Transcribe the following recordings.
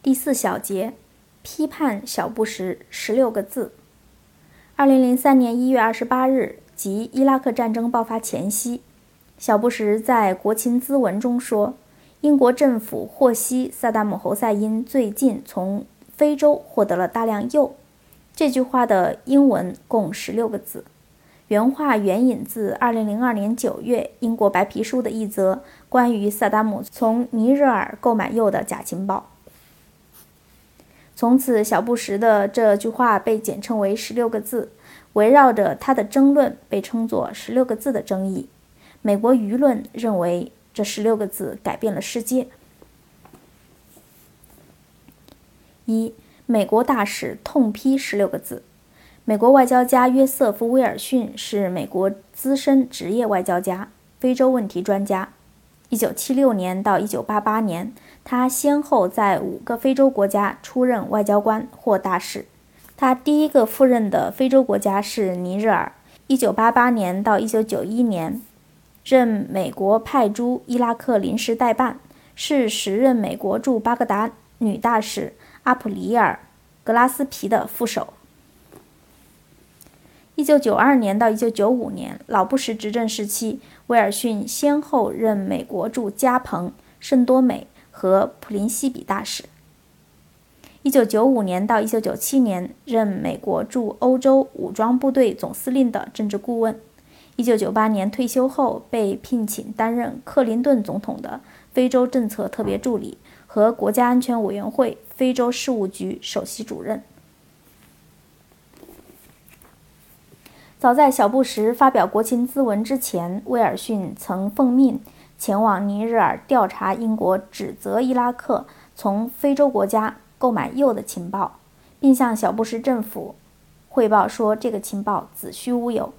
第四小节，批判小布什十六个字。二零零三年一月二十八日，即伊拉克战争爆发前夕，小布什在国情咨文中说：“英国政府获悉萨达姆侯赛因最近从非洲获得了大量铀。”这句话的英文共十六个字，原话援引自二零零二年九月英国白皮书的一则关于萨达姆从尼日尔购买铀的假情报。从此，小布什的这句话被简称为“十六个字”，围绕着他的争论被称作“十六个字”的争议。美国舆论认为这十六个字改变了世界。一，美国大使痛批“十六个字”。美国外交家约瑟夫·威尔逊是美国资深职业外交家、非洲问题专家。1976年到1988年。他先后在五个非洲国家出任外交官或大使。他第一个赴任的非洲国家是尼日尔。1988年到1991年，任美国派驻伊拉克临时代办，是时任美国驻巴格达女大使阿普里尔·格拉斯皮的副手。1992年到1995年，老布什执政时期，威尔逊先后任美国驻加蓬、圣多美。和普林西比大使。一九九五年到一九九七年，任美国驻欧洲武装部队总司令的政治顾问。一九九八年退休后，被聘请担任克林顿总统的非洲政策特别助理和国家安全委员会非洲事务局首席主任。早在小布什发表国情咨文之前，威尔逊曾奉命。前往尼日尔调查英国指责伊拉克从非洲国家购买铀的情报，并向小布什政府汇报说这个情报子虚乌有。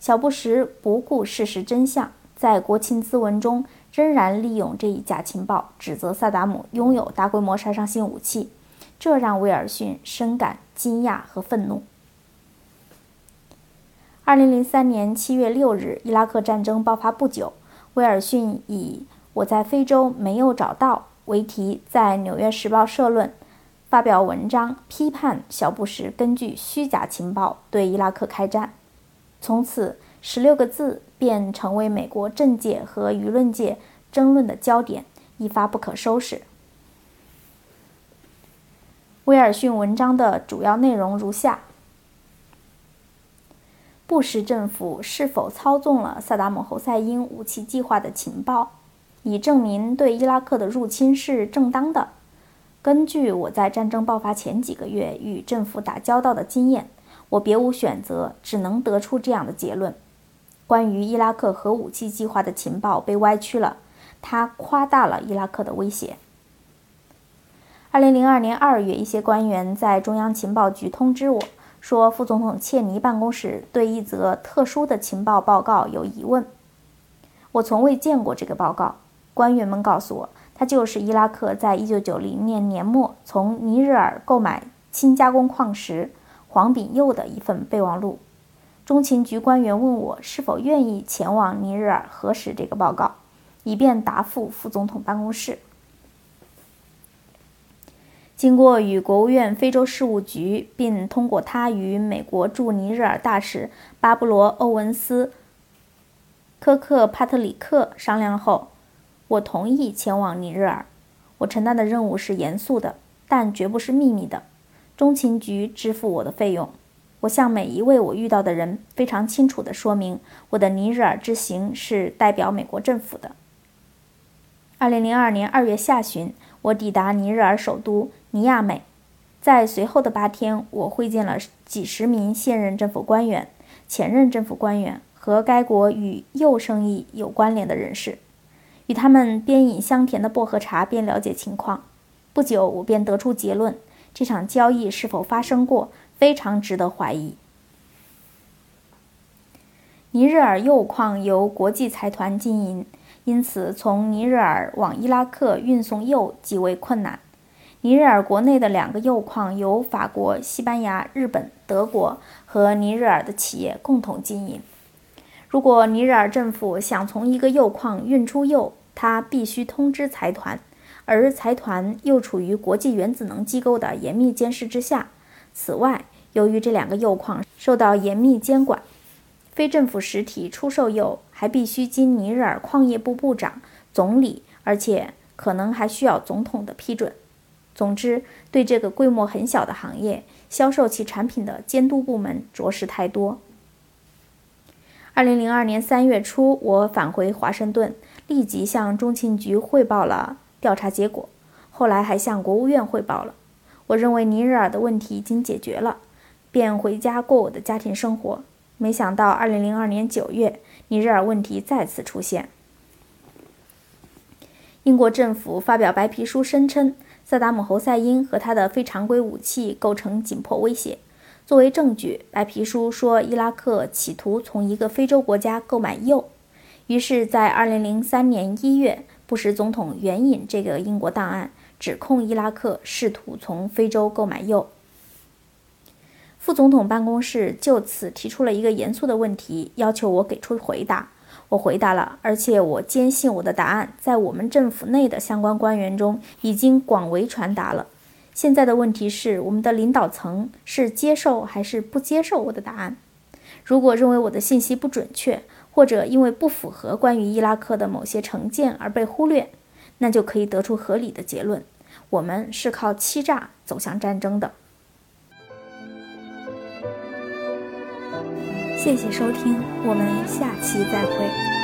小布什不顾事实真相，在国情咨文中仍然利用这一假情报指责萨达姆拥有大规模杀伤性武器，这让威尔逊深感惊讶和愤怒。二零零三年七月六日，伊拉克战争爆发不久。威尔逊以“我在非洲没有找到”为题，在《纽约时报》社论发表文章，批判小布什根据虚假情报对伊拉克开战。从此，十六个字便成为美国政界和舆论界争论的焦点，一发不可收拾。威尔逊文章的主要内容如下。布什政府是否操纵了萨达姆侯赛因武器计划的情报，以证明对伊拉克的入侵是正当的？根据我在战争爆发前几个月与政府打交道的经验，我别无选择，只能得出这样的结论：关于伊拉克核武器计划的情报被歪曲了，他夸大了伊拉克的威胁。二零零二年二月，一些官员在中央情报局通知我。说，副总统切尼办公室对一则特殊的情报报告有疑问。我从未见过这个报告。官员们告诉我，它就是伊拉克在1990年年末从尼日尔购买轻加工矿石黄炳佑的一份备忘录。中情局官员问我是否愿意前往尼日尔核实这个报告，以便答复副总统办公室。经过与国务院非洲事务局，并通过他与美国驻尼日尔大使巴布罗·欧文斯·科克帕特里克商量后，我同意前往尼日尔。我承担的任务是严肃的，但绝不是秘密的。中情局支付我的费用。我向每一位我遇到的人非常清楚地说明，我的尼日尔之行是代表美国政府的。二零零二年二月下旬，我抵达尼日尔首都。尼亚美，在随后的八天，我会见了几十名现任政府官员、前任政府官员和该国与铀生意有关联的人士，与他们边饮香甜的薄荷茶边了解情况。不久，我便得出结论：这场交易是否发生过，非常值得怀疑。尼日尔铀矿由国际财团经营，因此从尼日尔往伊拉克运送铀极为困难。尼日尔国内的两个铀矿由法国、西班牙、日本、德国和尼日尔的企业共同经营。如果尼日尔政府想从一个铀矿运出铀，他必须通知财团，而财团又处于国际原子能机构的严密监视之下。此外，由于这两个铀矿受到严密监管，非政府实体出售铀还必须经尼日尔矿业部部长、总理，而且可能还需要总统的批准。总之，对这个规模很小的行业，销售其产品的监督部门着实太多。二零零二年三月初，我返回华盛顿，立即向中情局汇报了调查结果，后来还向国务院汇报了。我认为尼日尔的问题已经解决了，便回家过我的家庭生活。没想到二零零二年九月，尼日尔问题再次出现。英国政府发表白皮书，声称萨达姆侯赛因和他的非常规武器构成紧迫威胁。作为证据，白皮书说伊拉克企图从一个非洲国家购买铀。于是，在2003年1月，布什总统援引这个英国档案，指控伊拉克试图从非洲购买铀。副总统办公室就此提出了一个严肃的问题，要求我给出回答。我回答了，而且我坚信我的答案在我们政府内的相关官员中已经广为传达了。现在的问题是，我们的领导层是接受还是不接受我的答案？如果认为我的信息不准确，或者因为不符合关于伊拉克的某些成见而被忽略，那就可以得出合理的结论：我们是靠欺诈走向战争的。谢谢收听，我们下期再会。